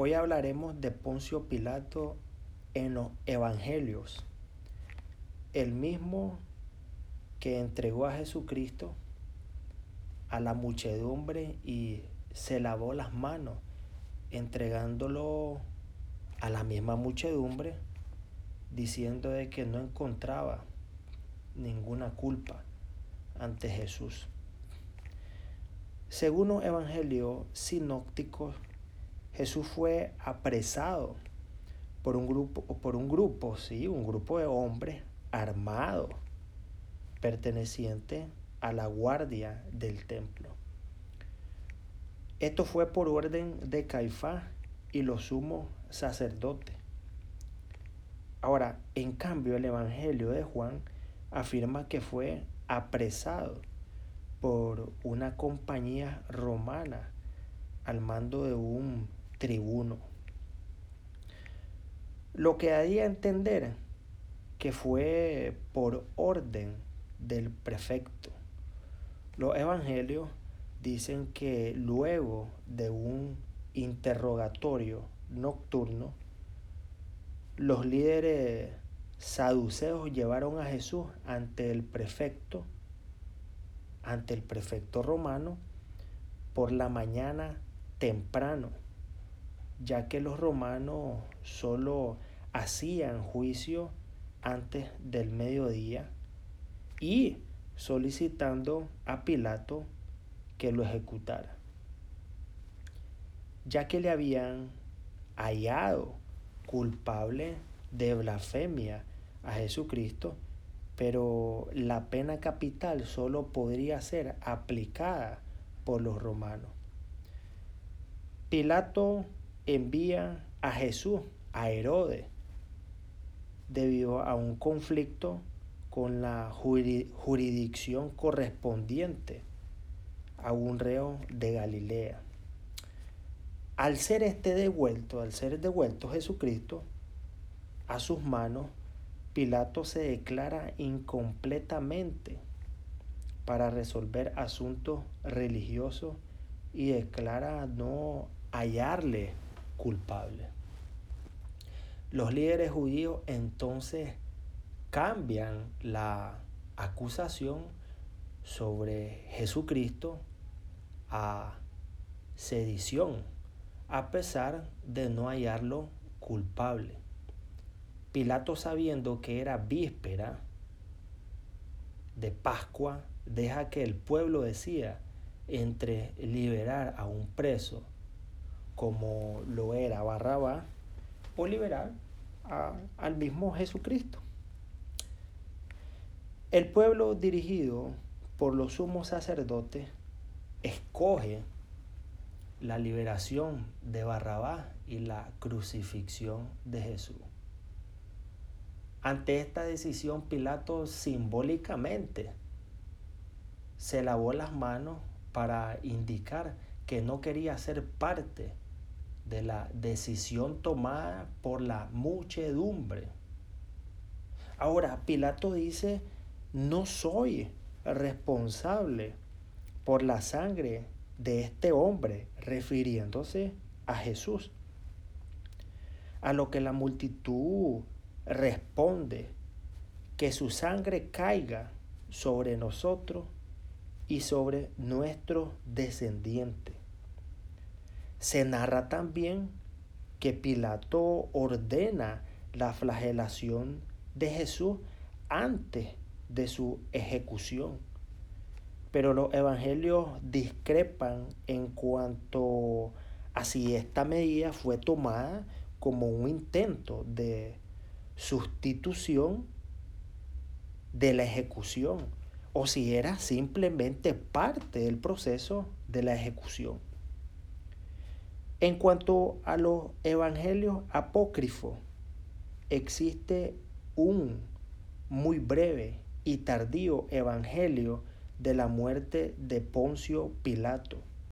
Hoy hablaremos de Poncio Pilato en los Evangelios, el mismo que entregó a Jesucristo a la muchedumbre y se lavó las manos, entregándolo a la misma muchedumbre, diciendo de que no encontraba ninguna culpa ante Jesús. Según los evangelios sinópticos, Jesús fue apresado por un grupo, por un grupo, sí, un grupo de hombres armados, pertenecientes a la guardia del templo. Esto fue por orden de Caifás y los sumos sacerdotes. Ahora, en cambio, el Evangelio de Juan afirma que fue apresado por una compañía romana al mando de un tribuno. Lo que haría entender que fue por orden del prefecto. Los evangelios dicen que luego de un interrogatorio nocturno, los líderes saduceos llevaron a Jesús ante el prefecto, ante el prefecto romano, por la mañana temprano, ya que los romanos solo hacían juicio antes del mediodía y solicitando a Pilato que lo ejecutara, ya que le habían hallado culpable de blasfemia a Jesucristo, pero la pena capital solo podría ser aplicada por los romanos. Pilato envía a Jesús a Herodes debido a un conflicto con la jurisdicción correspondiente a un reo de Galilea. Al ser este devuelto, al ser devuelto Jesucristo a sus manos, Pilato se declara incompletamente para resolver asuntos religiosos y declara no hallarle culpable. Los líderes judíos entonces cambian la acusación sobre Jesucristo a sedición, a pesar de no hallarlo culpable. Pilato sabiendo que era víspera de Pascua, deja que el pueblo decía entre liberar a un preso como lo era Barrabá o liberar al mismo Jesucristo. El pueblo dirigido por los sumos sacerdotes escoge la liberación de Barrabás y la crucifixión de Jesús. Ante esta decisión, Pilato simbólicamente se lavó las manos para indicar que no quería ser parte de la decisión tomada por la muchedumbre. Ahora, Pilato dice, no soy responsable por la sangre de este hombre, refiriéndose a Jesús. A lo que la multitud responde, que su sangre caiga sobre nosotros y sobre nuestros descendientes. Se narra también que Pilato ordena la flagelación de Jesús antes de su ejecución. Pero los evangelios discrepan en cuanto a si esta medida fue tomada como un intento de sustitución de la ejecución o si era simplemente parte del proceso de la ejecución. En cuanto a los evangelios apócrifos, existe un muy breve y tardío evangelio de la muerte de Poncio Pilato,